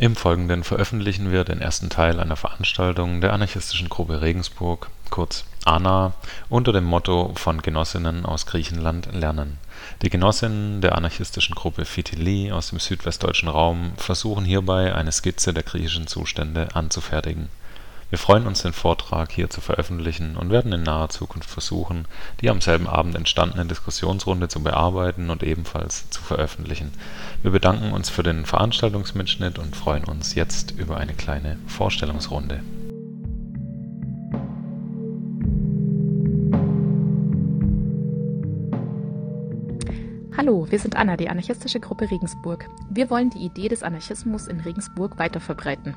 Im Folgenden veröffentlichen wir den ersten Teil einer Veranstaltung der anarchistischen Gruppe Regensburg, kurz ANA, unter dem Motto von Genossinnen aus Griechenland lernen. Die Genossinnen der anarchistischen Gruppe Fitili aus dem südwestdeutschen Raum versuchen hierbei eine Skizze der griechischen Zustände anzufertigen. Wir freuen uns, den Vortrag hier zu veröffentlichen und werden in naher Zukunft versuchen, die am selben Abend entstandene Diskussionsrunde zu bearbeiten und ebenfalls zu veröffentlichen. Wir bedanken uns für den Veranstaltungsmitschnitt und freuen uns jetzt über eine kleine Vorstellungsrunde. Hallo, wir sind Anna, die anarchistische Gruppe Regensburg. Wir wollen die Idee des Anarchismus in Regensburg weiter verbreiten.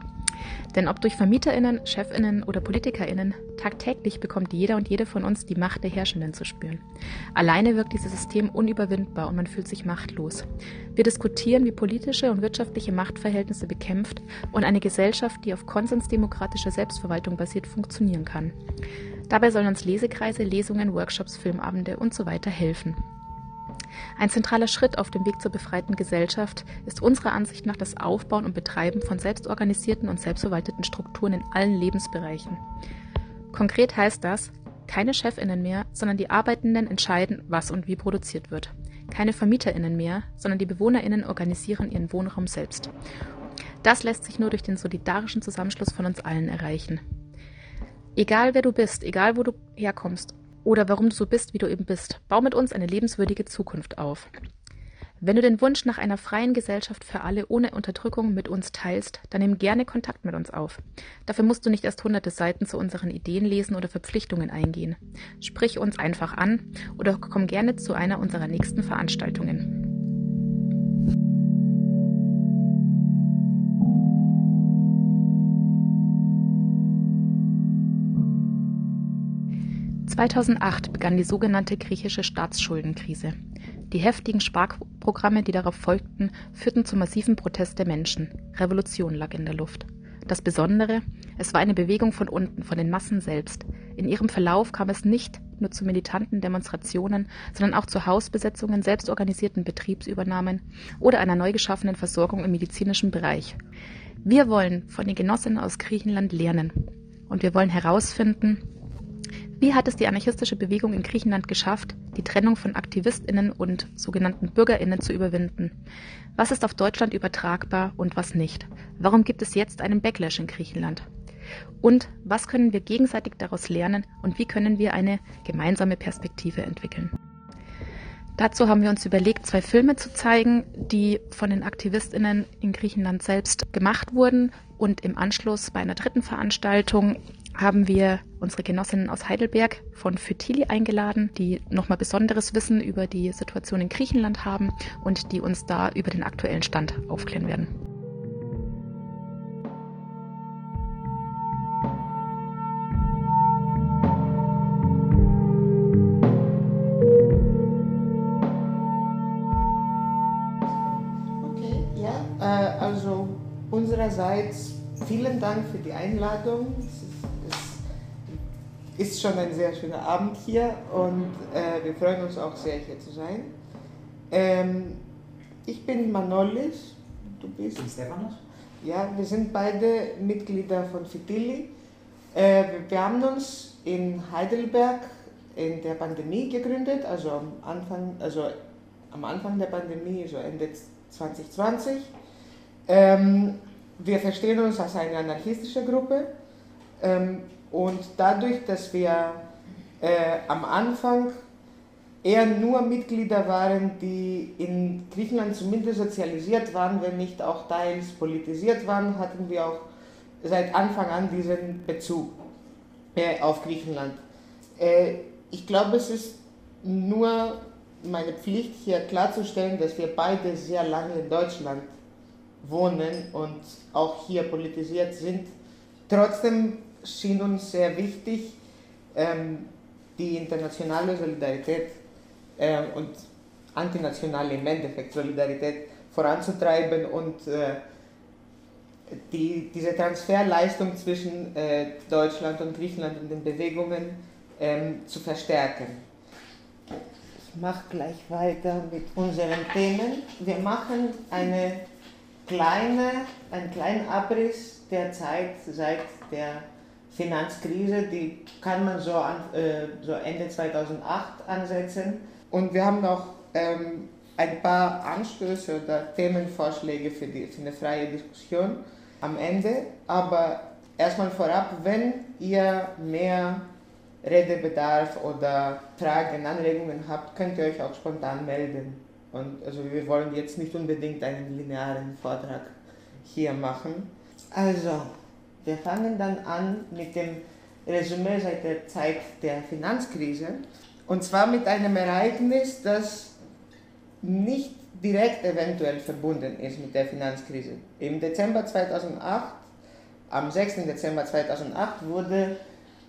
Denn ob durch VermieterInnen, ChefInnen oder PolitikerInnen, tagtäglich bekommt jeder und jede von uns die Macht der Herrschenden zu spüren. Alleine wirkt dieses System unüberwindbar und man fühlt sich machtlos. Wir diskutieren, wie politische und wirtschaftliche Machtverhältnisse bekämpft und eine Gesellschaft, die auf konsensdemokratischer Selbstverwaltung basiert, funktionieren kann. Dabei sollen uns Lesekreise, Lesungen, Workshops, Filmabende und so helfen. Ein zentraler Schritt auf dem Weg zur befreiten Gesellschaft ist unserer Ansicht nach das Aufbauen und Betreiben von selbstorganisierten und selbstverwalteten Strukturen in allen Lebensbereichen. Konkret heißt das, keine Chefinnen mehr, sondern die Arbeitenden entscheiden, was und wie produziert wird. Keine Vermieterinnen mehr, sondern die Bewohnerinnen organisieren ihren Wohnraum selbst. Das lässt sich nur durch den solidarischen Zusammenschluss von uns allen erreichen. Egal wer du bist, egal wo du herkommst oder warum du so bist, wie du eben bist, bau mit uns eine lebenswürdige Zukunft auf. Wenn du den Wunsch nach einer freien Gesellschaft für alle ohne Unterdrückung mit uns teilst, dann nimm gerne Kontakt mit uns auf. Dafür musst du nicht erst hunderte Seiten zu unseren Ideen lesen oder Verpflichtungen eingehen. Sprich uns einfach an oder komm gerne zu einer unserer nächsten Veranstaltungen. 2008 begann die sogenannte griechische Staatsschuldenkrise. Die heftigen Sparprogramme, die darauf folgten, führten zu massiven Protest der Menschen. Revolution lag in der Luft. Das Besondere, es war eine Bewegung von unten, von den Massen selbst. In ihrem Verlauf kam es nicht nur zu militanten Demonstrationen, sondern auch zu Hausbesetzungen, selbstorganisierten Betriebsübernahmen oder einer neu geschaffenen Versorgung im medizinischen Bereich. Wir wollen von den Genossinnen aus Griechenland lernen. Und wir wollen herausfinden, wie hat es die anarchistische Bewegung in Griechenland geschafft, die Trennung von Aktivistinnen und sogenannten Bürgerinnen zu überwinden? Was ist auf Deutschland übertragbar und was nicht? Warum gibt es jetzt einen Backlash in Griechenland? Und was können wir gegenseitig daraus lernen und wie können wir eine gemeinsame Perspektive entwickeln? Dazu haben wir uns überlegt, zwei Filme zu zeigen, die von den Aktivistinnen in Griechenland selbst gemacht wurden. Und im Anschluss bei einer dritten Veranstaltung haben wir unsere Genossinnen aus Heidelberg von Fütili eingeladen, die nochmal besonderes Wissen über die Situation in Griechenland haben und die uns da über den aktuellen Stand aufklären werden. Okay, ja, äh, also unsererseits vielen Dank für die Einladung. Es ist, es ist schon ein sehr schöner Abend hier und äh, wir freuen uns auch sehr, hier zu sein. Ähm, ich bin Manolis, du bist. Ich bin Stefanos. Ja, wir sind beide Mitglieder von Fitili. Äh, wir- wir haben uns in Heidelberg in der Pandemie gegründet, also am Anfang, also am Anfang der Pandemie, so Ende 2020. Ähm, wir verstehen uns als eine anarchistische Gruppe ähm, und dadurch, dass wir äh, am Anfang eher nur Mitglieder waren, die in Griechenland zumindest sozialisiert waren, wenn nicht auch teils politisiert waren, hatten wir auch seit Anfang an diesen Bezug äh, auf Griechenland. Äh, ich glaube, es ist nur meine Pflicht hier klarzustellen, dass wir beide sehr lange in Deutschland wohnen und auch hier politisiert sind. Trotzdem schien uns sehr wichtig, ähm, die internationale Solidarität äh, und antinationale im Endeffekt Solidarität voranzutreiben und äh, die, diese Transferleistung zwischen äh, Deutschland und Griechenland und den Bewegungen ähm, zu verstärken. Ich mache gleich weiter mit unseren Themen. Wir machen eine kleine, einen kleinen Abriss der Zeit seit der Finanzkrise, die kann man so, an, äh, so Ende 2008 ansetzen. Und wir haben noch ähm, ein paar Anstöße oder Themenvorschläge für, die, für eine freie Diskussion am Ende. Aber erstmal vorab, wenn ihr mehr Redebedarf oder Fragen, Anregungen habt, könnt ihr euch auch spontan melden. Und also wir wollen jetzt nicht unbedingt einen linearen Vortrag hier machen. Also, wir fangen dann an mit dem Resümee seit der Zeit der Finanzkrise. Und zwar mit einem Ereignis, das nicht direkt eventuell verbunden ist mit der Finanzkrise. Im Dezember 2008, am 6. Dezember 2008, wurde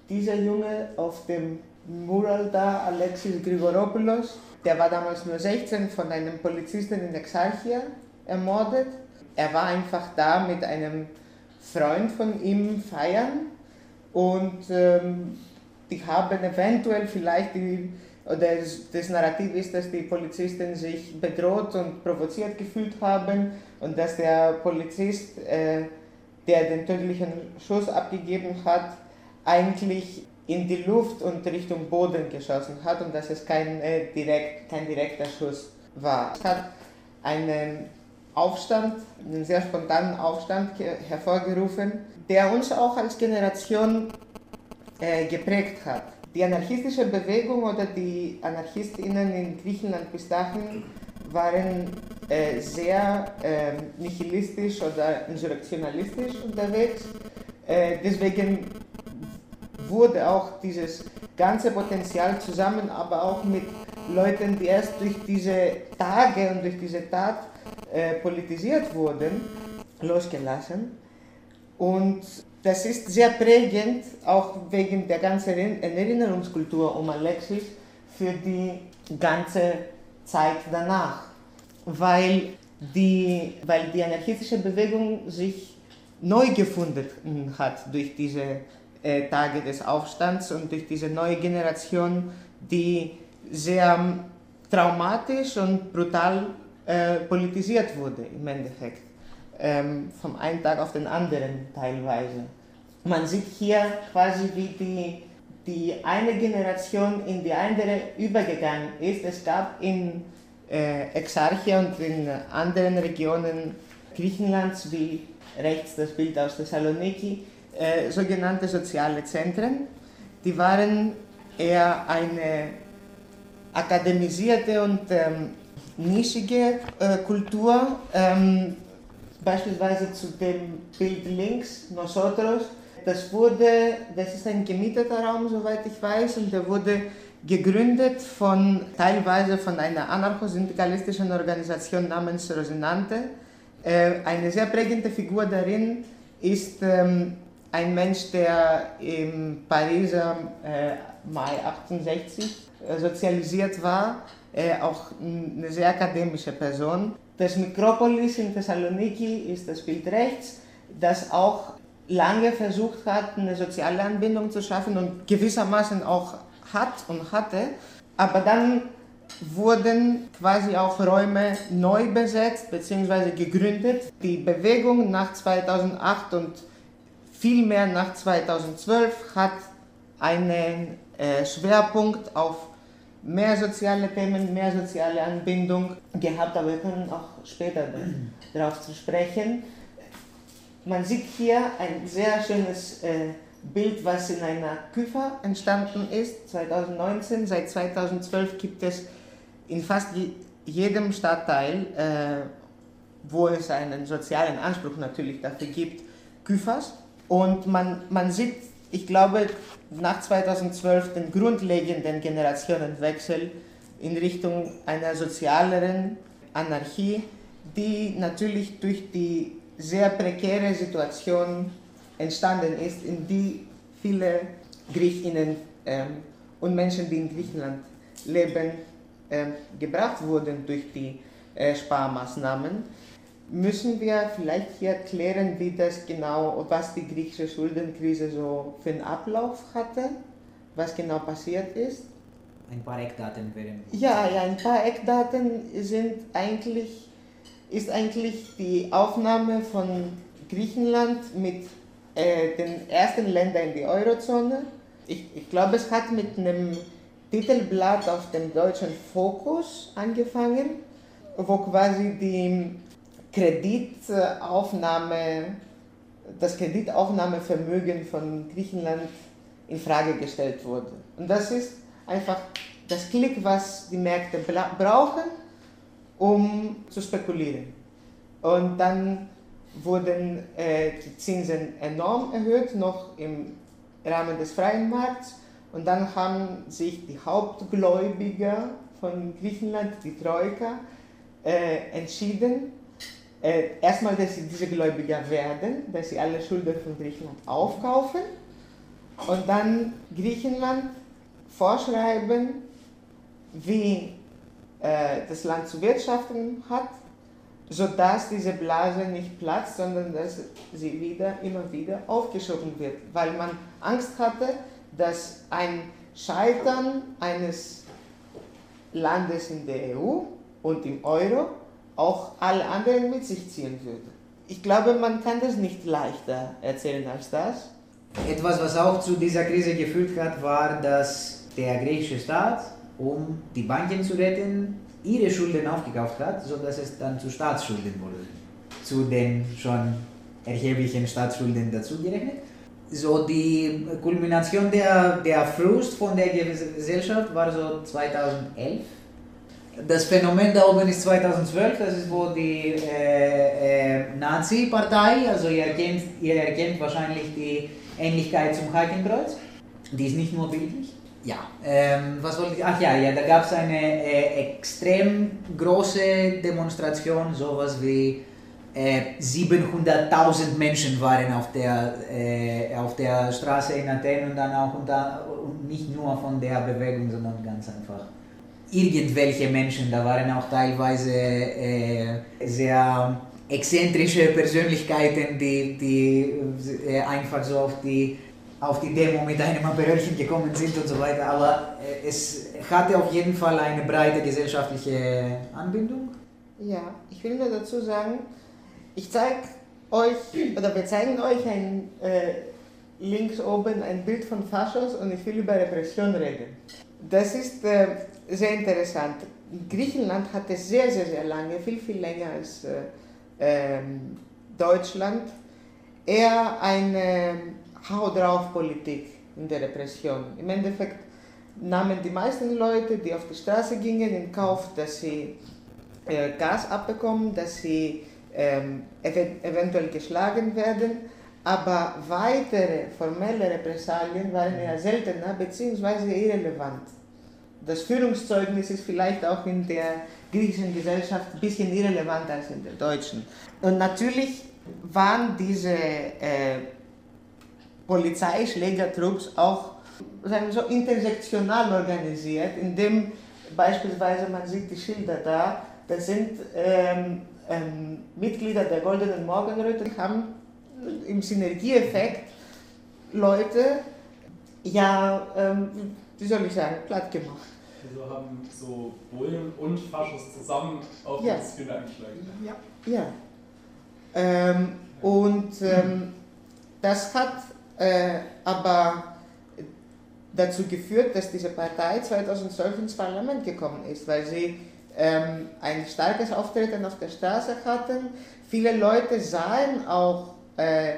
dieser Junge auf dem Mural da, Alexis Grigoropoulos, der war damals nur 16, von einem Polizisten in Exarchia ermordet. Er war einfach da mit einem Freund von ihm feiern und ähm, die haben eventuell vielleicht die oder das, Narrativ ist, dass die Polizisten sich bedroht und provoziert gefühlt haben und dass der Polizist, äh, der den tödlichen Schuss abgegeben hat, eigentlich in die Luft und Richtung Boden geschossen hat und dass es kein, äh, direkt, kein direkter Schuss war. Es hat einen Aufstand, einen sehr spontanen Aufstand hervorgerufen, der uns auch als Generation äh, geprägt hat. Die anarchistische Bewegung oder die Anarchistinnen in Griechenland bis dahin waren äh, sehr äh, nihilistisch oder insurrektionalistisch unterwegs. Äh, deswegen wurde auch dieses ganze Potenzial zusammen, aber auch mit Leuten, die erst durch diese Tage und durch diese Tat politisiert wurden, losgelassen. Und das ist sehr prägend, auch wegen der ganzen Erinnerungskultur um Alexis, für die ganze Zeit danach. Weil die, weil die anarchistische Bewegung sich neu gefunden hat durch diese äh, Tage des Aufstands und durch diese neue Generation, die sehr traumatisch und brutal äh, politisiert wurde im Endeffekt ähm, vom einen Tag auf den anderen teilweise. Man sieht hier quasi, wie die, die eine Generation in die andere übergegangen ist. Es gab in äh, Exarchia und in anderen Regionen Griechenlands, wie rechts das Bild aus Thessaloniki, äh, sogenannte soziale Zentren. Die waren eher eine akademisierte und ähm, nischige äh, Kultur, ähm, Beispielsweise zu dem Bild links, Nosotros. Das wurde, das ist ein gemieteter Raum, soweit ich weiß, und der wurde gegründet von, teilweise von einer anarcho-syndikalistischen Organisation namens Rosinante. Äh, eine sehr prägende Figur darin ist ähm, ein Mensch, der im Pariser äh, Mai 68 äh, sozialisiert war, auch eine sehr akademische Person. Das Mikropolis in Thessaloniki ist das Bild rechts, das auch lange versucht hat, eine soziale Anbindung zu schaffen und gewissermaßen auch hat und hatte. Aber dann wurden quasi auch Räume neu besetzt bzw. gegründet. Die Bewegung nach 2008 und vielmehr nach 2012 hat einen äh, Schwerpunkt auf mehr soziale Themen, mehr soziale Anbindung gehabt, aber wir können auch später darauf zu sprechen. Man sieht hier ein sehr schönes äh, Bild, was in einer Küfer entstanden ist, 2019. Seit 2012 gibt es in fast jedem Stadtteil, äh, wo es einen sozialen Anspruch natürlich dafür gibt, Küfers. Und man, man sieht ich glaube, nach 2012 den grundlegenden Generationenwechsel in Richtung einer sozialeren Anarchie, die natürlich durch die sehr prekäre Situation entstanden ist, in die viele Griechinnen ähm, und Menschen, die in Griechenland leben, ähm, gebracht wurden durch die äh, Sparmaßnahmen. Müssen wir vielleicht hier klären, wie das genau, was die griechische Schuldenkrise so für einen Ablauf hatte, was genau passiert ist? Ein paar Eckdaten wären. Ja, ja, ein paar Eckdaten sind eigentlich, ist eigentlich die Aufnahme von Griechenland mit äh, den ersten Ländern in die Eurozone. Ich, ich glaube, es hat mit einem Titelblatt auf dem deutschen Fokus angefangen, wo quasi die Kreditaufnahme, das Kreditaufnahmevermögen von Griechenland in Frage gestellt wurde. Und das ist einfach das Klick, was die Märkte brauchen, um zu spekulieren. Und dann wurden äh, die Zinsen enorm erhöht, noch im Rahmen des freien Markts. Und dann haben sich die Hauptgläubiger von Griechenland, die Troika, äh, entschieden, äh, erstmal, dass sie diese Gläubiger werden, dass sie alle Schulden von Griechenland aufkaufen. Und dann Griechenland vorschreiben, wie äh, das Land zu wirtschaften hat, sodass diese Blase nicht platzt, sondern dass sie wieder, immer wieder aufgeschoben wird, weil man Angst hatte, dass ein Scheitern eines Landes in der EU und im Euro auch alle anderen mit sich ziehen würde. Ich glaube, man kann das nicht leichter erzählen als das. Etwas, was auch zu dieser Krise geführt hat, war, dass der griechische Staat, um die Banken zu retten, ihre Schulden aufgekauft hat, sodass es dann zu Staatsschulden wurde. Zu den schon erheblichen Staatsschulden dazu gerechnet. So die Kulmination der, der Frust von der Gesellschaft war so 2011 das Phänomen da oben ist 2012, das ist wo die äh, äh, Nazi-Partei, also ihr erkennt, ihr erkennt wahrscheinlich die Ähnlichkeit zum Hakenkreuz, die ist nicht nur bildlich. Ja, ähm, was wollte ich, ach ja, ja, da gab es eine äh, extrem große Demonstration, sowas wie 700.000 äh, Menschen waren auf der, äh, auf der Straße in Athen und dann auch unter, und nicht nur von der Bewegung, sondern ganz einfach irgendwelche Menschen. Da waren auch teilweise äh, sehr exzentrische Persönlichkeiten, die, die äh, einfach so auf die, auf die Demo mit einem Aperölchen gekommen sind und so weiter. Aber äh, es hatte auf jeden Fall eine breite gesellschaftliche Anbindung. Ja, ich will nur dazu sagen, ich zeige euch, oder wir zeigen euch ein, äh, links oben ein Bild von Faschos und ich will über Repression reden. Das ist äh, sehr interessant. Griechenland hatte sehr, sehr, sehr lange, viel, viel länger als äh, ähm, Deutschland, eher eine Hau drauf Politik in der Repression. Im Endeffekt nahmen die meisten Leute, die auf die Straße gingen, in Kauf, dass sie äh, Gas abbekommen, dass sie ähm, ev eventuell geschlagen werden, aber weitere formelle Repressalien waren eher seltener bzw. irrelevant das Führungszeugnis ist vielleicht auch in der griechischen Gesellschaft ein bisschen irrelevanter als in der deutschen. Und natürlich waren diese äh, Polizeischlägertrupps auch sagen wir so intersektional organisiert, indem beispielsweise man sieht die Schilder da, das sind ähm, ähm, Mitglieder der Goldenen Morgenröte, haben im Synergieeffekt Leute, ja, ähm, wie soll ich sagen, platt gemacht. Also haben so Bullen und Faschos zusammen auf ja. das Kinder eingeschlagen. Ja. ja. Ähm, und ähm, das hat äh, aber dazu geführt, dass diese Partei 2012 ins Parlament gekommen ist, weil sie ähm, ein starkes Auftreten auf der Straße hatten. Viele Leute sahen auch äh,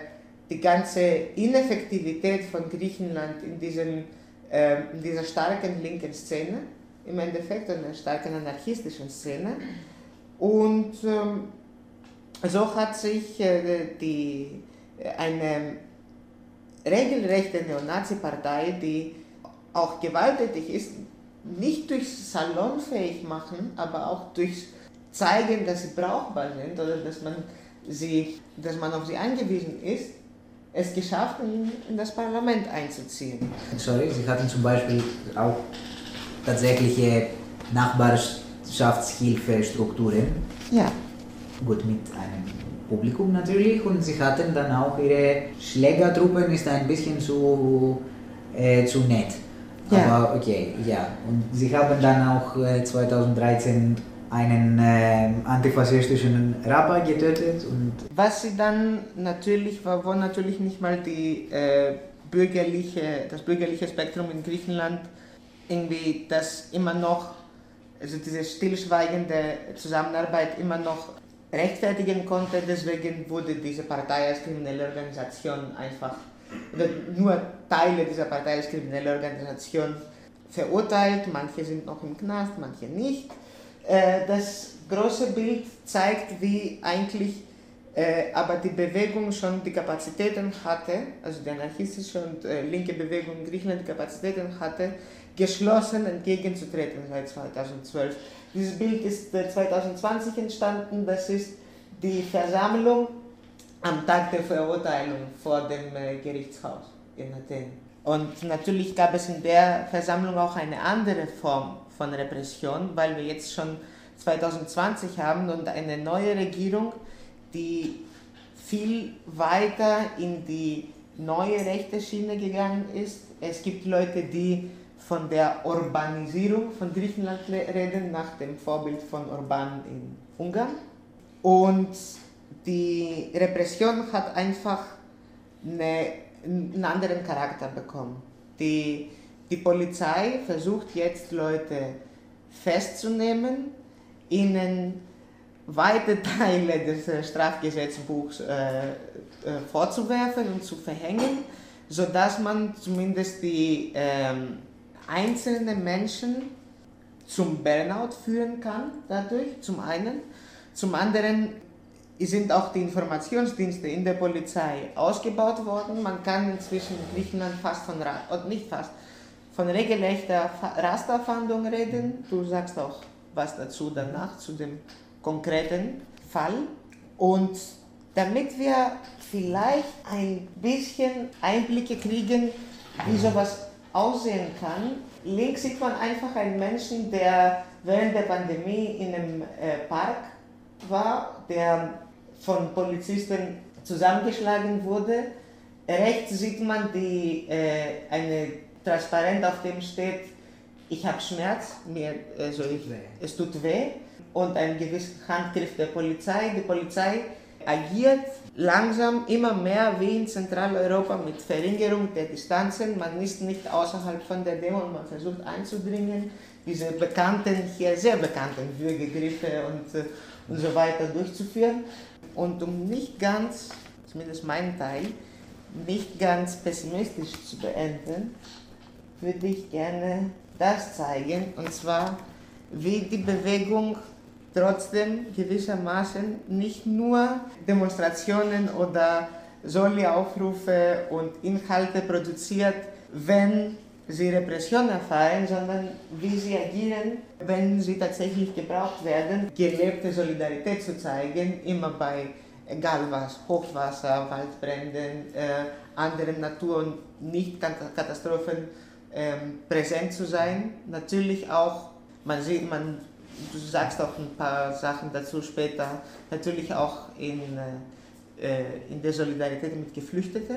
die ganze Ineffektivität von Griechenland in, diesen, äh, in dieser starken linken Szene im Endeffekt, einer starken anarchistischen Szene. Und ähm, so hat sich äh, die, eine regelrechte Neonazi-Partei, die auch gewalttätig ist, nicht durch salonfähig machen, aber auch durch zeigen, dass sie brauchbar sind oder dass man, sie, dass man auf sie angewiesen ist, es geschafft, in, in das Parlament einzuziehen. Sorry, sie hatten zum Beispiel auch tatsächliche Nachbarschaftshilfestrukturen. Ja. Gut, mit einem Publikum natürlich. Und sie hatten dann auch ihre Schlägertruppen, ist ein bisschen zu, äh, zu nett. Ja. Aber okay, ja. Und sie haben dann auch äh, 2013 einen äh, antifaschistischen Rapper getötet. Und Was sie dann natürlich war, wo natürlich nicht mal die, äh, bürgerliche, das bürgerliche Spektrum in Griechenland irgendwie das immer noch, also diese stillschweigende Zusammenarbeit immer noch rechtfertigen konnte. Deswegen wurde diese Partei als kriminelle Organisation einfach, oder nur Teile dieser Partei als kriminelle Organisation verurteilt. Manche sind noch im Knast, manche nicht. Äh, Das große Bild zeigt, wie eigentlich äh, aber die Bewegung schon die Kapazitäten hatte, also die anarchistische und äh, linke Bewegung in Griechenland die Kapazitäten hatte, geschlossen entgegenzutreten seit 2012. Dieses Bild ist äh, 2020 entstanden, das ist die Versammlung am Tag der Verurteilung vor dem äh, Gerichtshaus in Athen. Und natürlich gab es in der Versammlung auch eine andere Form von Repression, weil wir jetzt schon 2020 haben und eine neue Regierung, die viel weiter in die neue rechte Schiene gegangen ist. Es gibt Leute, die von der Urbanisierung von Griechenland reden, nach dem Vorbild von Orban in Ungarn. Und die Repression hat einfach eine, einen anderen Charakter bekommen. Die, die Polizei versucht jetzt Leute festzunehmen, ihnen weite Teile des äh, Strafgesetzbuchs äh, äh, vorzuwerfen und zu verhängen, sodass man zumindest die ähm, einzelnen Menschen zum Burnout führen kann dadurch, zum einen. Zum anderen sind auch die Informationsdienste in der Polizei ausgebaut worden. Man kann inzwischen in Griechenland fast von, oder nicht fast, von regelrechter Fa- Rasterfahndung reden. Du sagst auch was dazu danach, zu dem konkreten Fall. Und damit wir vielleicht ein bisschen Einblicke kriegen, wie sowas aussehen kann, links sieht man einfach einen Menschen, der während der Pandemie in einem äh, Park war, der von Polizisten zusammengeschlagen wurde. Rechts sieht man die, äh, eine Transparent, auf dem steht, ich habe Schmerz, mir, also ich, es tut weh und ein gewisser Handgriff der Polizei. Die Polizei agiert langsam immer mehr wie in Zentraleuropa mit Verringerung der Distanzen. Man ist nicht außerhalb von der Demo und man versucht einzudringen, diese bekannten, hier sehr bekannten Würgegriffe und, äh, und so weiter durchzuführen. Und um nicht ganz, zumindest mein Teil, nicht ganz pessimistisch zu beenden, würde ich gerne das zeigen, und zwar wie die Bewegung trotzdem gewissermaßen nicht nur Demonstrationen oder Soli-Aufrufe und Inhalte produziert, wenn sie Repression erfahren, sondern wie sie agieren, wenn sie tatsächlich gebraucht werden, gelebte Solidarität zu zeigen, immer bei egal was, Hochwasser, Waldbränden, äh, anderen Natur- und Nicht-Katastrophen ähm, präsent zu sein. Natürlich auch, man sieht, man, du sagst auch ein paar Sachen dazu später, natürlich auch in, äh, in der Solidarität mit Geflüchteten.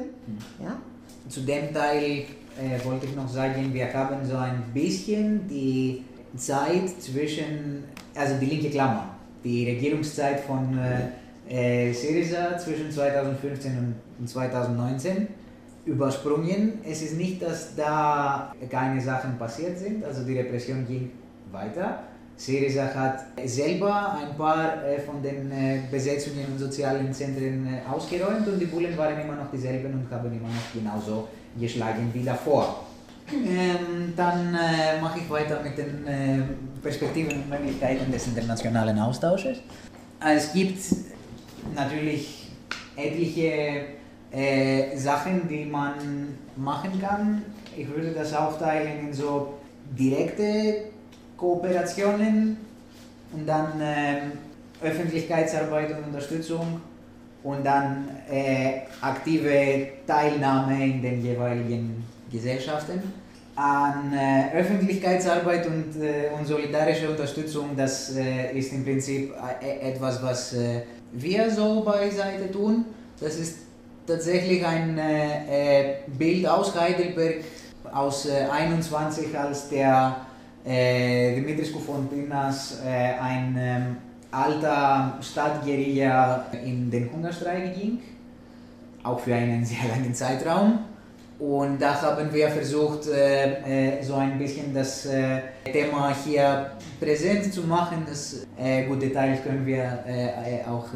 Ja? Zu dem Teil äh, wollte ich noch sagen, wir haben so ein bisschen die Zeit zwischen, also die linke Klammer, die Regierungszeit von äh, äh, Syriza zwischen 2015 und 2019 übersprungen. Es ist nicht, dass da keine Sachen passiert sind, also die Repression ging weiter. Syriza hat selber ein paar äh, von den äh, Besetzungen und sozialen Zentren äh, ausgeräumt und die Bullen waren immer noch dieselben und haben immer noch genauso geschlagen wie davor. Ähm, dann mache ich weiter mit den Perspektiven und Möglichkeiten des internationalen Austausches. Es gibt natürlich etliche Sachen, die man machen kann. Ich würde das aufteilen in so direkte Kooperationen und dann ähm, Öffentlichkeitsarbeit und Unterstützung und dann äh, aktive Teilnahme in den jeweiligen Gesellschaften. An äh, Öffentlichkeitsarbeit und, äh, und solidarische Unterstützung, das äh, ist im Prinzip äh, etwas, was äh, wir so bei Seite tun. Das ist tatsächlich ein äh, Bild aus Heidelberg aus 21, als der Dimitris Koufontinas ein ähm, alter Stadtguerilla in den Hungerstreik ging, auch für einen sehr langen Zeitraum. Und da haben wir versucht, äh, äh, so ein bisschen das äh, Thema hier präsent zu machen. Das, äh, gut, Details können wir auch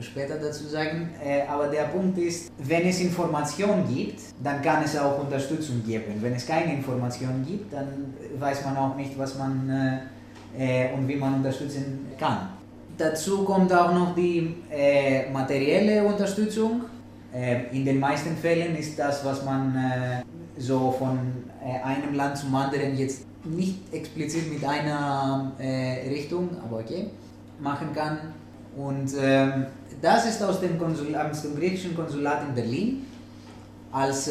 später dazu sagen. aber der Punkt ist, wenn es Informationen gibt, dann kann es auch Unterstützung geben. Wenn es keine Informationen gibt, dann weiß man auch nicht, was man und wie man unterstützen kann. Dazu kommt auch noch die materielle Unterstützung in den meisten Fällen ist das, was man äh, so von äh, einem Land zum anderen jetzt nicht explizit mit einer äh, Richtung, aber okay, machen kann. Und ähm, das ist aus dem, Konsul aus dem griechischen Konsulat in Berlin, als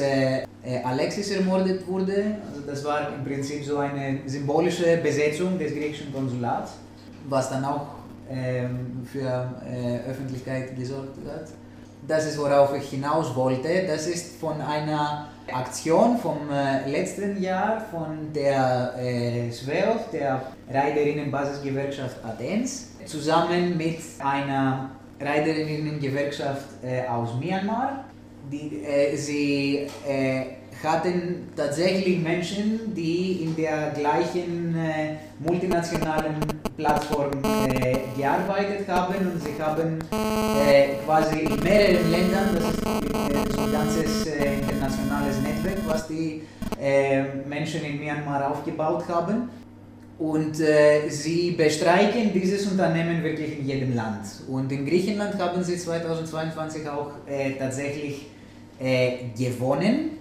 Alexis ermordet wurde. Also das war im Prinzip so eine symbolische Besetzung des griechischen Konsulats, was dann auch ähm, für Öffentlichkeit gesorgt hat das ist worauf ich hinaus wollte. Das ist von einer Aktion vom äh, letzten Jahr von der äh, SWEOF, der Reiderinnenbasisgewerkschaft Athens, zusammen mit einer Reiderinnengewerkschaft äh, aus Myanmar. Die, äh, sie äh, hatten tatsächlich Menschen, die in der gleichen äh, multinationalen Plattform äh, gearbeitet haben und sie haben äh, quasi in mehreren Ländern, das ist äh, so ein ganzes äh, internationales Netzwerk, was die äh, Menschen in Myanmar aufgebaut haben. Und sie bestreiken dieses Unternehmen wirklich in jedem Land. Und in Griechenland haben sie 2022 auch tatsächlich gewonnen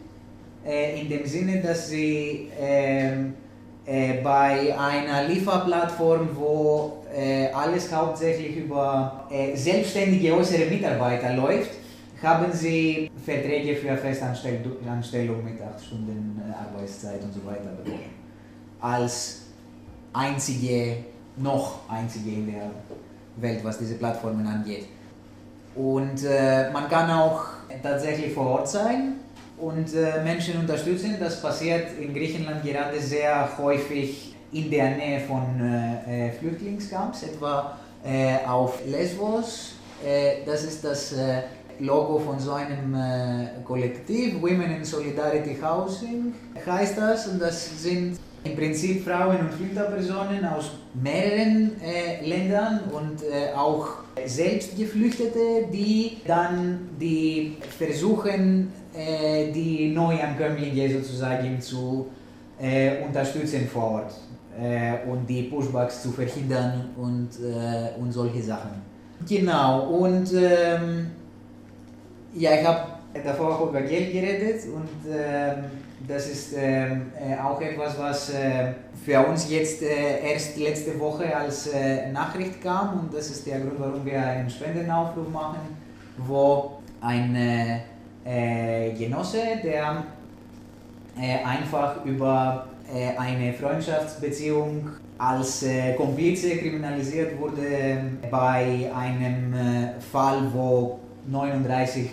in dem Sinne, dass sie ähm, äh, bei einer Lieferplattform, wo äh, alles hauptsächlich über äh, selbstständige äußere Mitarbeiter läuft, haben sie Verträge für Festanstellung mit 8 Stunden äh, Arbeitszeit und so weiter bekommen. Als einzige, noch einzige in der Welt, was diese Plattformen angeht. Und äh, man kann auch tatsächlich vor Ort sein und äh, Menschen unterstützen. Das passiert in Griechenland gerade sehr häufig in der Nähe von äh, äh Flüchtlingscamps, etwa auf Lesbos. Das ist das Logo von so einem Kollektiv, Women in Solidarity Housing heißt das. Und das sind im Prinzip Frauen und Flüchterpersonen aus mehreren Ländern und auch selbst Geflüchtete, die dann die versuchen, äh, die Neuankömmlinge sozusagen zu äh, unterstützen vor Ort äh, und die Pushbacks zu verhindern und, äh, und solche Sachen. Genau, und ähm, ja, ich habe davor auch über Geld geredet und ähm, das ist ähm, äh, auch etwas, was äh, für uns jetzt erst letzte Woche als Nachricht kam und das ist der Grund, warum wir einen Spendenaufruf machen, wo ein Genosse, der äh, einfach über äh, eine Freundschaftsbeziehung als äh, Komplize kriminalisiert wurde bei einem äh, Fall, wo 39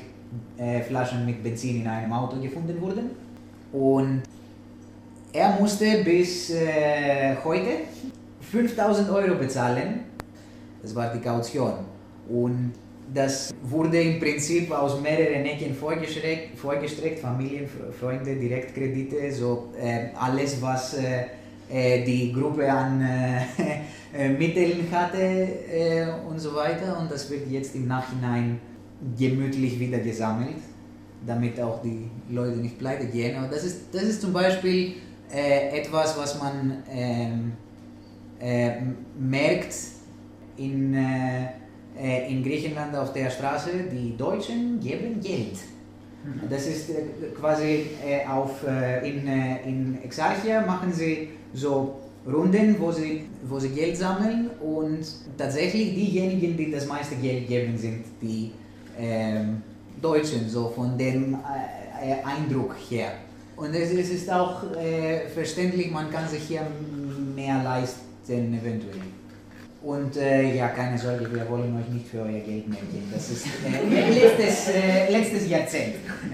äh, Flaschen mit Benzin in einem Auto gefunden wurden. Und er musste bis heute 5000 Euro bezahlen. Das war die Kaution. Und das wurde im Prinzip aus mehreren Ecken vorgestreckt, vorgestreckt Familien, Freunde, Direktkredite, so äh, alles, was äh, äh die Gruppe an äh, äh, Mitteln hatte äh, und so weiter. Und das wird jetzt im Nachhinein gemütlich wieder gesammelt, damit auch die Leute nicht pleite gehen. Aber das ist, das ist zum Beispiel etwas, was man ähm, merkt in äh, in Griechenland auf der Straße, die Deutschen geben Geld. Das ist äh, quasi äh, auf, äh, in, in Exarchia machen sie so Runden, wo sie, wo sie Geld sammeln und tatsächlich diejenigen, die das meiste Geld geben, sind die ähm, Deutschen, so von dem äh, Eindruck her. Und es, es ist auch äh, verständlich, man kann sich hier mehr leisten eventuell. Und äh, ja, keine Sorge, wir wollen euch nicht für euer Geld geben. Das ist äh, letztes, äh, letztes Jahrzehnt.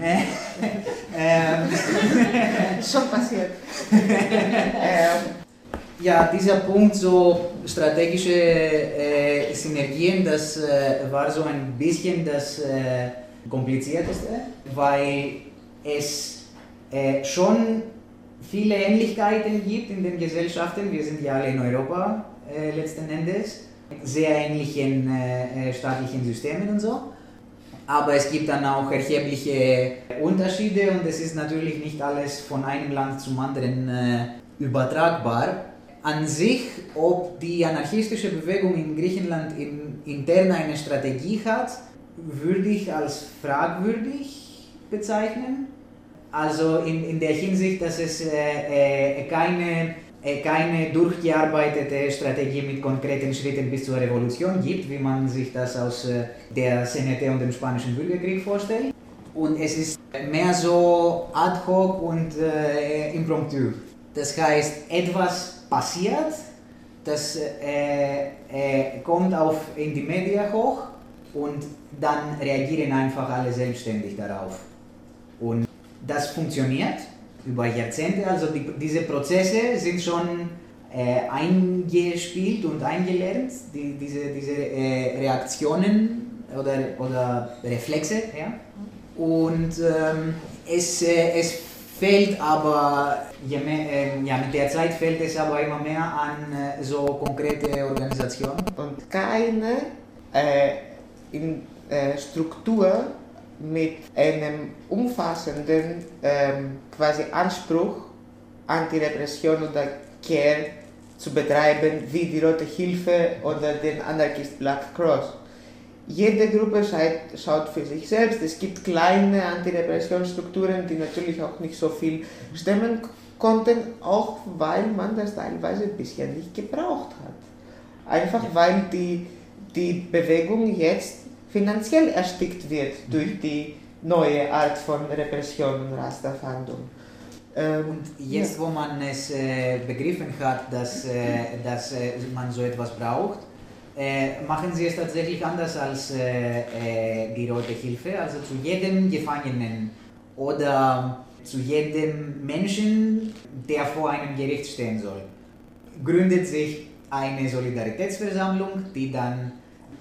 ähm, Schon passiert. ja, dieser Punkt, so strategische äh, Synergien, das äh, war so ein bisschen das äh, komplizierteste, weil es schon viele Ähnlichkeiten gibt in den Gesellschaften. Wir sind ja alle in Europa äh, letzten Endes, sehr ähnlichen äh, staatlichen Systemen und so. Aber es gibt dann auch erhebliche Unterschiede und es ist natürlich nicht alles von einem Land zum anderen übertragbar an sich, ob die anarchistische Bewegung in Griechenland in, intern eine Strategie hat, würde ich als fragwürdig bezeichnen. Also in, in der Hinsicht, dass es äh, äh, keine, äh, keine durchgearbeitete Strategie mit konkreten Schritten bis zur Revolution gibt, wie man sich das aus der CNT und dem Spanischen Bürgerkrieg vorstellt. Und es ist mehr so ad hoc und äh, impromptu. Das heißt, etwas passiert, das äh, äh, kommt auf, in die Medien hoch und dann reagieren einfach alle selbstständig darauf. Und das funktioniert über Jahrzehnte, also die, diese Prozesse sind schon äh, eingespielt und eingelernt, die, diese, diese äh, Reaktionen oder, oder Reflexe. Ja? Und ähm, es, äh, es fällt aber, ja, mehr, äh, ja, mit der Zeit fällt es aber immer mehr an äh, so konkrete Organisationen. Und keine äh, in, äh, Struktur mit einem umfassenden ähm, quasi Anspruch, Antirepression oder Care zu betreiben, wie die Rote Hilfe oder den Anarchist Black Cross jede Gruppe schaut für sich selbst. Es gibt kleine Antirepressionsstrukturen, die natürlich auch nicht so viel stemmen konnten, auch weil man das teilweise bisher nicht gebraucht hat. Einfach weil die, die Bewegung jetzt finanziell erstickt wird durch die neue Art von Repression und Rasterfahndung. Ähm, und jetzt, ja. wo man es äh, begriffen hat, dass, äh, dass äh, man so etwas braucht, äh, machen sie es tatsächlich anders als äh, äh, die Rote Hilfe. Also zu jedem Gefangenen oder zu jedem Menschen, der vor einem Gericht stehen soll, gründet sich eine Solidaritätsversammlung, die dann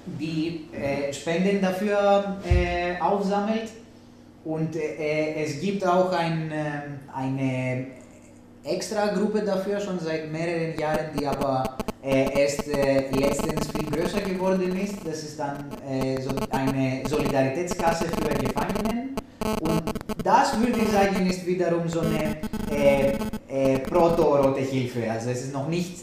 die äh, Spenden dafür äh, aufsammelt. Und äh, es gibt auch ein, eine Extra-Gruppe dafür schon seit mehreren Jahren, die aber äh, erst äh, letztens viel größer geworden ist. Das ist dann äh, so eine Solidaritätskasse für Gefangenen. Und das würde ich sagen, ist wiederum so eine äh, äh, Proto-Rote Hilfe. Also es ist noch nicht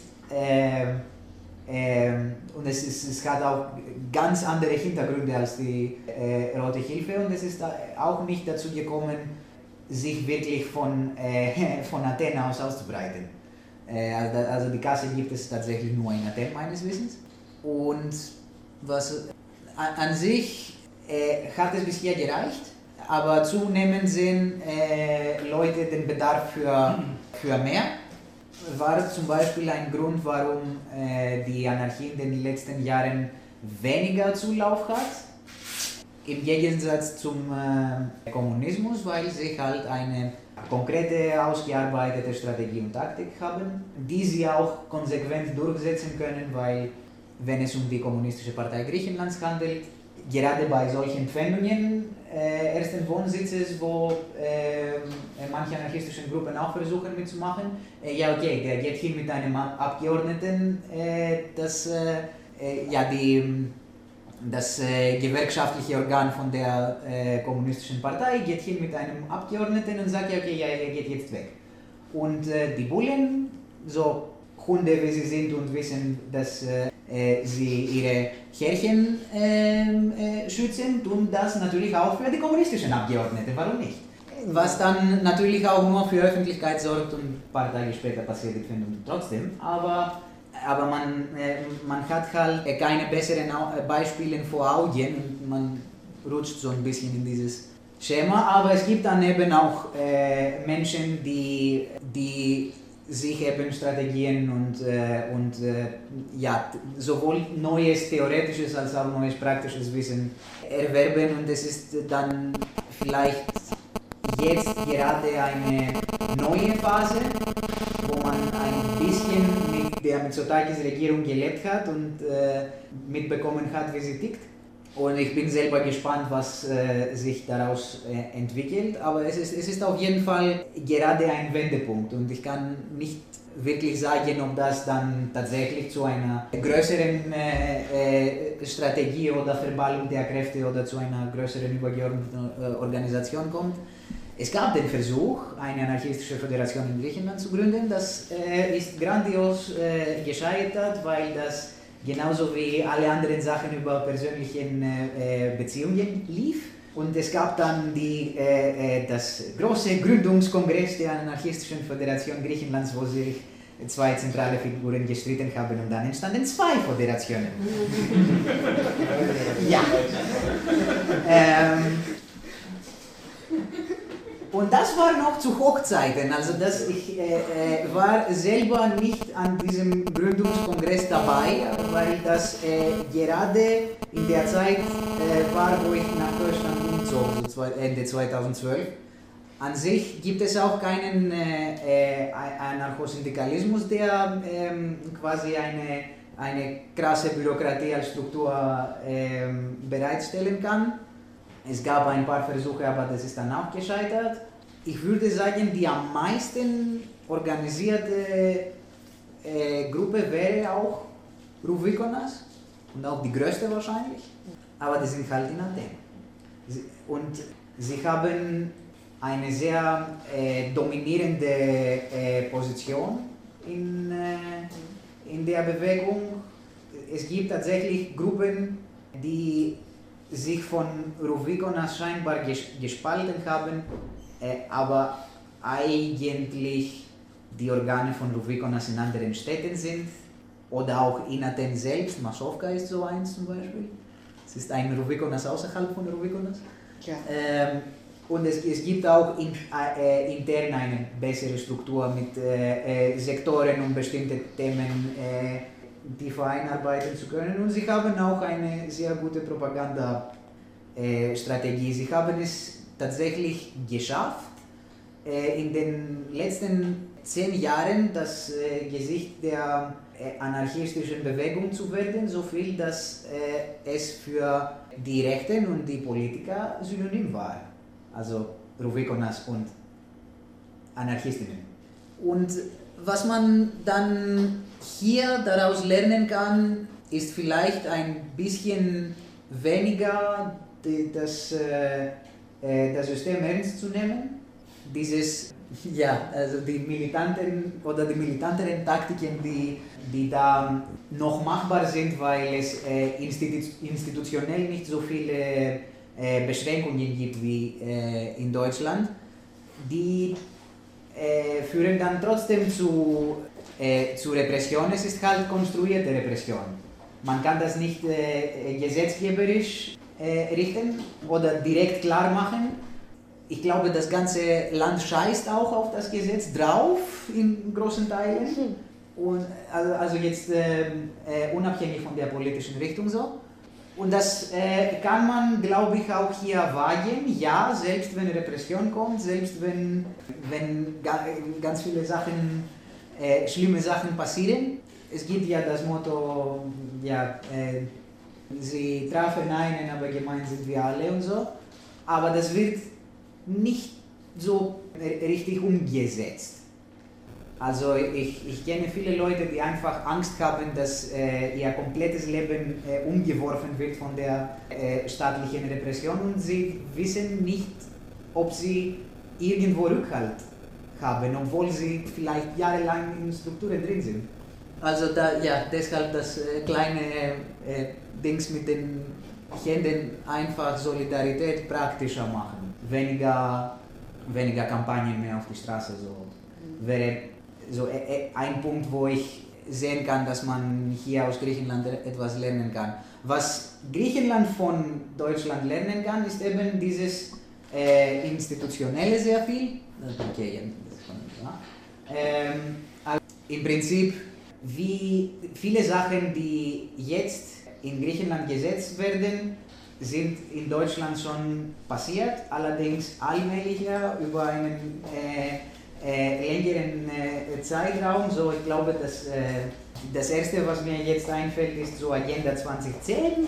ähm, und es, ist, es hat auch ganz andere Hintergründe als die äh, Rote Hilfe und es ist auch nicht dazu gekommen, sich wirklich von, äh, von Athen aus auszubreiten. Äh, also, also, die Kasse gibt es tatsächlich nur in Athen meines Wissens. Und was an, an sich äh, hat es bisher gereicht, aber zunehmend sehen äh, Leute den Bedarf für, für mehr. War zum Beispiel ein Grund, warum äh, die Anarchie in den letzten Jahren weniger Zulauf hat? Im Gegensatz zum äh, Kommunismus, weil sie halt eine konkrete, ausgearbeitete Strategie und Taktik haben, die sie auch konsequent durchsetzen können, weil wenn es um die Kommunistische Partei Griechenlands handelt, gerade bei solchen Pfändungen äh, ersten Wohnsitzes, wo äh, manche anarchistischen Gruppen auch versuchen mitzumachen, äh, ja okay, der geht hin mit einem Abgeordneten, äh, das äh, äh, ja die das gewerkschaftliche Organ von der kommunistischen Partei geht hin mit einem Abgeordneten und sagt, ja, okay, ja, er geht jetzt weg. Und die Bullen, so Hunde wie sie sind und wissen, dass sie ihre Härchen ähm, äh, schützen, tun das natürlich auch für die kommunistischen Abgeordneten. Warum nicht? Was dann natürlich auch nur für Öffentlichkeit sorgt und ein paar Tage später passiert die Findung trotzdem. Aber, aber man, äh, man hat halt keine besseren Au- äh, Beispiele vor Augen und man rutscht so ein bisschen in dieses Schema. Aber es gibt dann eben auch äh, Menschen, die, die sich eben Strategien und, äh, und äh, ja, sowohl neues theoretisches als auch neues praktisches Wissen erwerben und es ist dann vielleicht jetzt gerade eine neue Phase, wo man ein bisschen mit der Mitsotakis Regierung gelebt hat und äh, mitbekommen hat, wie sie tickt. Und ich bin selber gespannt, was äh, sich daraus äh, entwickelt. Aber es ist, es ist auf jeden Fall gerade ein Wendepunkt. Und ich kann nicht wirklich sagen, ob das dann tatsächlich zu einer größeren äh, äh, Strategie oder Verballung der Kräfte oder zu einer größeren übergeordneten äh, Organisation kommt. Es gab den Versuch, eine anarchistische Föderation in Griechenland zu gründen. Das äh, ist grandios gescheitert, weil das genauso wie alle anderen Sachen über persönliche äh, Beziehungen lief. Und es gab dann die, äh, äh, das große Gründungskongress der anarchistischen Föderation Griechenlands, wo sich zwei zentrale Figuren gestritten haben und dann entstanden zwei Föderationen. ja. Ähm, und das war noch zu Hochzeiten, also das, ich äh, äh, war selber nicht an diesem Gründungskongress dabei, weil das äh, gerade in der Zeit äh, war, wo ich nach Deutschland umzog, so Ende 2012. An sich gibt es auch keinen äh, äh, Anarchosyndikalismus, der ähm, quasi eine, eine krasse Bürokratie als Struktur ähm, bereitstellen kann. Es gab ein paar Versuche, aber das ist dann auch gescheitert. Ich würde sagen, die am meisten organisierte äh, Gruppe wäre auch Ruvikonas und auch die größte wahrscheinlich, aber die sind halt in Athen. Und sie haben eine sehr äh, dominierende äh, Position in, äh, in der Bewegung. Es gibt tatsächlich Gruppen, die sich von Ruvikonas scheinbar ges gespalten haben, äh, aber eigentlich die Organe von Ruvikonas in anderen Städten sind oder auch in Athen selbst. Masowka ist so eins zum Beispiel. Es ist ein Ruvikonas außerhalb von Ruvikonas. Ja. Ähm, und es, es gibt auch in, äh, intern eine bessere Struktur mit äh, äh, Sektoren, um bestimmte Themen äh, tiefer einarbeiten zu können. Und sie haben auch eine sehr gute Propagandastrategie. Sie haben es tatsächlich geschafft, äh, in den letzten zehn Jahren das äh, Gesicht der äh, anarchistischen Bewegung zu werden, so viel, dass äh, es für die Rechten und die Politiker synonym war. Also Ruvikonas und Anarchistinnen. Und was man dann hier daraus lernen kann, ist vielleicht ein bisschen weniger das, äh, äh, das System ernst zu nehmen. Dieses, ja, also die militanten oder die militanteren Taktiken, die, die da noch machbar sind, weil es äh, institu institutionell nicht so viele Beschränkungen gibt wie in Deutschland, die äh, führen dann trotzdem zu, äh, zu Repression. Es ist halt konstruierte Repression. Man kann das nicht äh, gesetzgeberisch richten oder direkt klar machen. Ich glaube, das ganze Land scheißt auch auf das Gesetz drauf in großen Teilen. Und, also, also jetzt unabhängig von der politischen Richtung so. Und das äh, kann man, glaube ich, auch hier wagen. Ja, selbst wenn Repression kommt, selbst wenn, wenn ga, ganz viele Sachen, äh, schlimme Sachen passieren. Es gibt ja das Motto, ja, äh, sie trafen einen, aber gemein sind wir alle und so. Aber das wird nicht so richtig umgesetzt. Also ich, ich kenne viele Leute, die einfach Angst haben, dass äh, ihr komplettes Leben äh, umgeworfen wird von der äh, staatlichen Repression und sie wissen nicht, ob sie irgendwo Rückhalt haben, obwohl sie vielleicht jahrelang in Strukturen drin sind. Also da, ja, deshalb das äh, kleine äh, Dings mit den Händen einfach Solidarität praktischer machen. Weniger, weniger Kampagnen mehr auf die Straße. So wäre so äh, ein Punkt, wo ich sehen kann, dass man hier aus Griechenland etwas lernen kann. Was Griechenland von Deutschland lernen kann, ist eben dieses äh, institutionelle sehr viel. Okay, ja. ähm, also Im Prinzip, wie viele Sachen, die jetzt in Griechenland gesetzt werden, sind in Deutschland schon passiert, allerdings allmählicher über einen äh, äh, längeren äh, Zeitraum. So, ich glaube, dass äh, das erste, was mir jetzt einfällt, ist so Agenda 2010,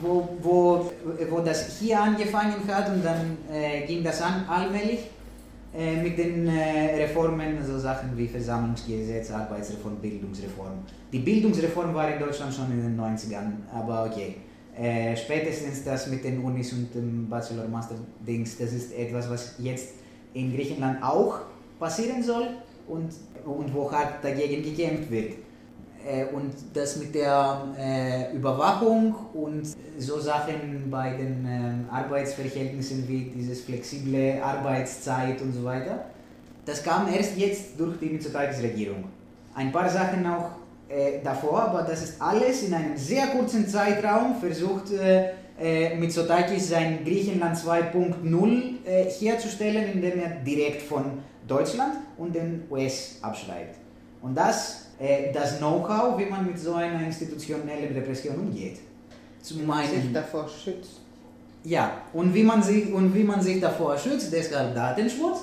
wo, wo, wo das hier angefangen hat und dann äh, ging das an allmählich äh, mit den äh, Reformen, so Sachen wie Versammlungsgesetz, Arbeitsreform, Bildungsreform. Die Bildungsreform war in Deutschland schon in den 90ern, aber okay. Äh, spätestens das mit den Unis und dem Bachelor-Master-Dings, das ist etwas, was jetzt in Griechenland auch passieren soll und, und wo hart dagegen gekämpft wird. Äh, und das mit der äh, Überwachung und so Sachen bei den äh, Arbeitsverhältnissen wie dieses flexible Arbeitszeit und so weiter, das kam erst jetzt durch die Mitsotakis-Regierung. Ein paar Sachen auch äh, davor, aber das ist alles in einem sehr kurzen Zeitraum versucht, äh, Mitsotakis sein Griechenland 2.0 äh, herzustellen, indem er direkt von Deutschland und den US abschreibt. Und das äh, das Know-how, wie man mit so einer institutionellen Repression umgeht. Zum einen, sich davor schützt. Ja, und wie, man sich, und wie man sich davor schützt, deshalb Datenschutz,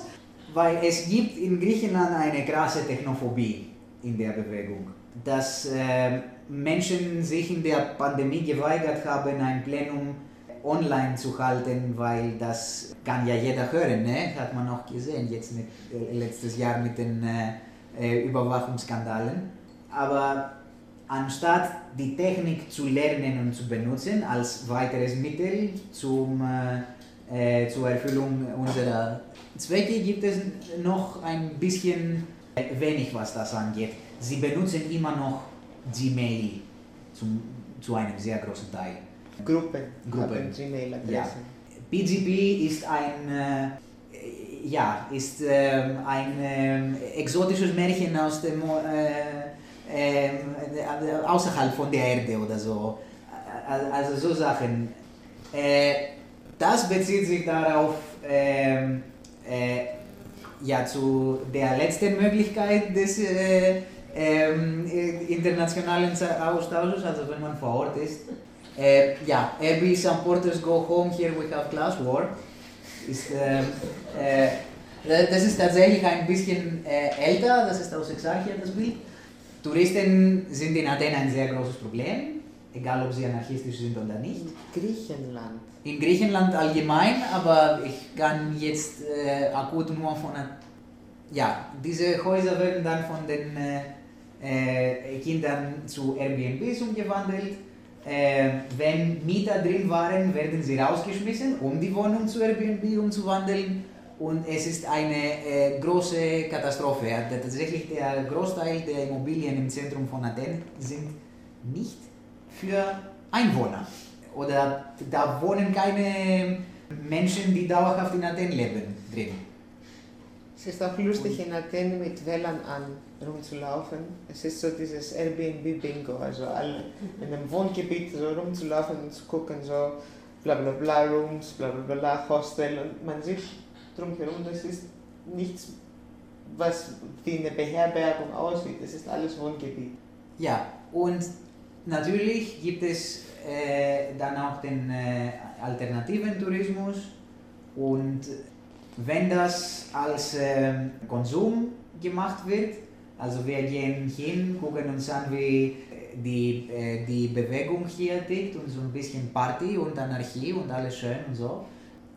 weil es gibt in Griechenland eine krasse Technophobie in der Bewegung. Dass äh, Menschen sich in der Pandemie geweigert haben, ein Plenum online zu halten, weil das kann ja jeder hören, ne? hat man auch gesehen jetzt mit, äh, letztes Jahr mit den äh, äh, Überwachungsskandalen. Aber anstatt die Technik zu lernen und zu benutzen als weiteres Mittel zum, äh, äh, zur Erfüllung unserer Zwecke, gibt es noch ein bisschen wenig, was das angeht. Sie benutzen immer noch Gmail zum, zu einem sehr großen Teil. Gruppen, Gruppen. Gmail-Adressen. Ja. PGP ist ein äh, ja, ist ähm, ein ähm, exotisches Märchen aus dem, äh, äh, außerhalb von der Erde oder so. Also so Sachen. Äh, das bezieht sich darauf, ähm, äh, ja, zu der letzten Möglichkeit des äh, ähm, internationalen Austausches, also wenn man vor Ort ist. Äh, ja, every some porters go home, here we have class war ist, äh, äh, das ist tatsächlich ein bisschen äh, älter, das ist aus Exarchia das Bild. Touristen sind in Athen ein sehr großes Problem, egal ob sie anarchistisch sind oder nicht. Griechenland. In Griechenland allgemein, aber ich kann jetzt akut nur von. Ja, diese Häuser werden dann von den Kindern zu Airbnbs umgewandelt äh, wenn Mieter drin waren, werden sie rausgeschmissen, um die Wohnung zu Airbnb umzuwandeln. Und es ist eine äh, große Katastrophe. Tatsächlich der Großteil der Immobilien im Zentrum von Athen sind nicht für Einwohner. Oder da wohnen keine Menschen, die dauerhaft in Athen leben, drin. Es ist auch lustig in Athen mit WLAN an rumzulaufen. Es ist so dieses Airbnb-Bingo, also alle in einem Wohngebiet so rumzulaufen und zu gucken, so bla bla bla Rooms, bla bla bla Hostel und man sieht drumherum, das ist nichts, was wie eine Beherbergung aussieht, das ist alles Wohngebiet. Ja, und natürlich gibt es äh, dann auch den äh, alternativen Tourismus und wenn das als äh, Konsum gemacht wird, also wir gehen hin, gucken uns an, wie die, äh, die Bewegung hier tickt und so ein bisschen Party und Anarchie und alles schön und so.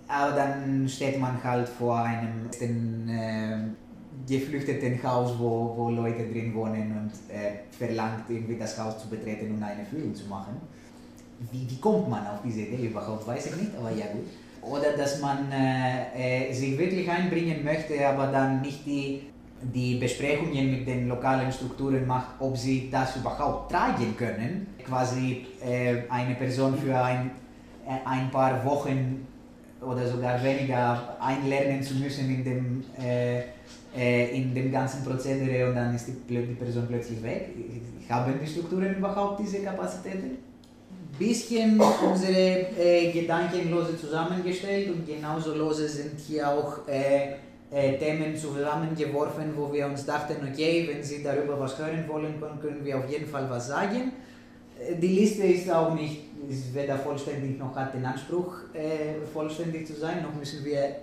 Aber dann steht man halt vor einem den, äh, geflüchteten Haus, wo, wo Leute drin wohnen und äh, verlangt irgendwie das Haus zu betreten und eine Führung zu machen. Wie, wie kommt man auf diese Idee überhaupt, weiß ich nicht, aber ja gut oder dass man äh, äh, sich wirklich einbringen möchte, aber dann nicht die die Besprechungen mit den lokalen Strukturen macht, ob sie das überhaupt tragen können. Quasi äh, eine Person für ein, äh, ein paar Wochen oder sogar weniger einlernen zu müssen in dem, äh, äh, in dem ganzen Prozedere und dann ist die, die Person plötzlich weg. Haben die Strukturen überhaupt diese Kapazitäten? bisschen unsere äh, Gedanken lose zusammengestellt und genauso lose sind hier auch äh, äh, Themen zusammengeworfen, wo wir uns dachten, okay, wenn Sie darüber was hören wollen, können wir auf jeden Fall was sagen. Äh, die Liste ist auch nicht, ist weder vollständig noch hat den Anspruch, äh, vollständig zu sein, noch müssen wir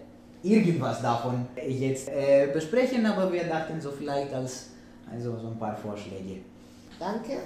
irgendwas davon jetzt äh, besprechen, aber wir dachten so vielleicht als also so ein paar Vorschläge. Danke.